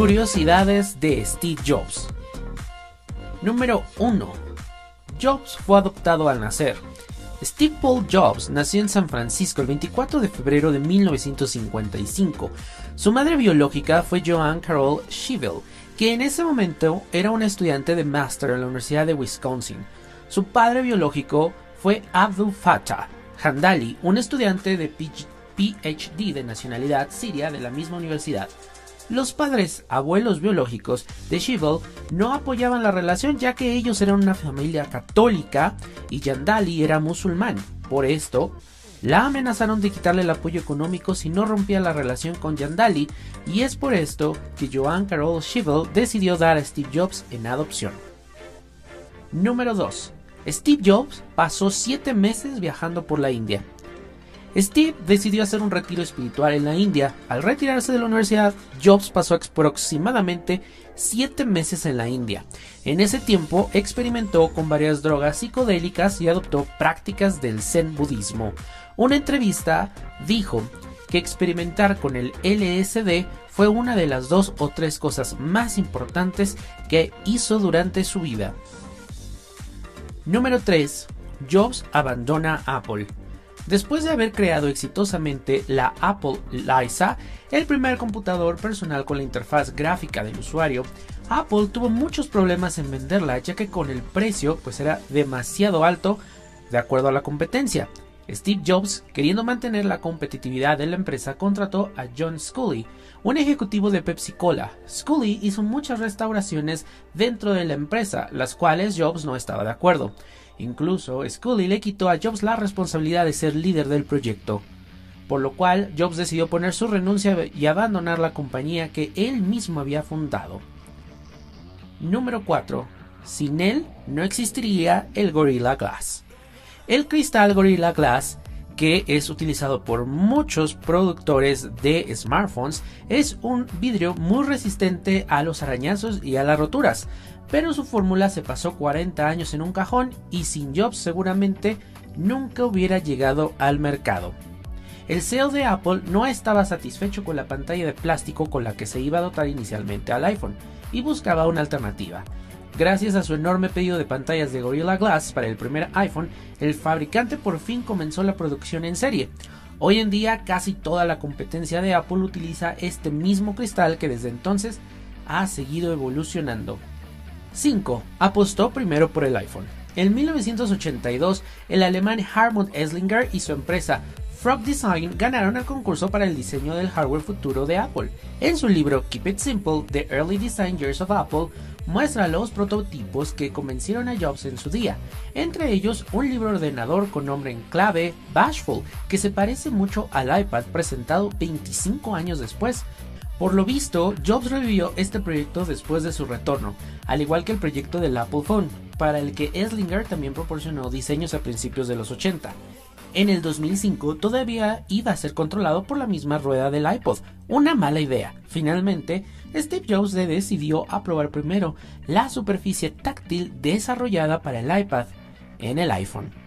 Curiosidades de Steve Jobs. Número 1. Jobs fue adoptado al nacer. Steve Paul Jobs nació en San Francisco el 24 de febrero de 1955. Su madre biológica fue Joanne Carol Schivel, que en ese momento era una estudiante de máster en la Universidad de Wisconsin. Su padre biológico fue Abdul Fattah Handali, un estudiante de PhD de nacionalidad siria de la misma universidad. Los padres, abuelos biológicos de Shivel no apoyaban la relación ya que ellos eran una familia católica y Yandali era musulmán. Por esto, la amenazaron de quitarle el apoyo económico si no rompía la relación con Yandali y es por esto que Joan Carol Shivel decidió dar a Steve Jobs en adopción. Número 2. Steve Jobs pasó 7 meses viajando por la India. Steve decidió hacer un retiro espiritual en la India. Al retirarse de la universidad, Jobs pasó aproximadamente 7 meses en la India. En ese tiempo experimentó con varias drogas psicodélicas y adoptó prácticas del Zen budismo. Una entrevista dijo que experimentar con el LSD fue una de las dos o tres cosas más importantes que hizo durante su vida. Número 3. Jobs abandona Apple. Después de haber creado exitosamente la Apple Lisa, el primer computador personal con la interfaz gráfica del usuario, Apple tuvo muchos problemas en venderla ya que con el precio pues era demasiado alto de acuerdo a la competencia. Steve Jobs, queriendo mantener la competitividad de la empresa, contrató a John Scully, un ejecutivo de Pepsi Cola. Scully hizo muchas restauraciones dentro de la empresa, las cuales Jobs no estaba de acuerdo. Incluso Scully le quitó a Jobs la responsabilidad de ser líder del proyecto, por lo cual Jobs decidió poner su renuncia y abandonar la compañía que él mismo había fundado. Número 4. Sin él no existiría el Gorilla Glass. El cristal Gorilla Glass que es utilizado por muchos productores de smartphones, es un vidrio muy resistente a los arañazos y a las roturas, pero su fórmula se pasó 40 años en un cajón y sin Jobs seguramente nunca hubiera llegado al mercado. El CEO de Apple no estaba satisfecho con la pantalla de plástico con la que se iba a dotar inicialmente al iPhone y buscaba una alternativa. Gracias a su enorme pedido de pantallas de Gorilla Glass para el primer iPhone, el fabricante por fin comenzó la producción en serie. Hoy en día casi toda la competencia de Apple utiliza este mismo cristal que desde entonces ha seguido evolucionando. 5. Apostó primero por el iPhone. En 1982, el alemán Hartmut Esslinger y su empresa Frog Design ganaron el concurso para el diseño del hardware futuro de Apple. En su libro Keep It Simple, The Early Design Years of Apple, muestra los prototipos que convencieron a Jobs en su día, entre ellos un libro ordenador con nombre en clave Bashful, que se parece mucho al iPad presentado 25 años después, por lo visto, Jobs revivió este proyecto después de su retorno, al igual que el proyecto del Apple Phone, para el que Eslinger también proporcionó diseños a principios de los 80. En el 2005 todavía iba a ser controlado por la misma rueda del iPod, una mala idea. Finalmente, Steve Jobs decidió aprobar primero la superficie táctil desarrollada para el iPad en el iPhone.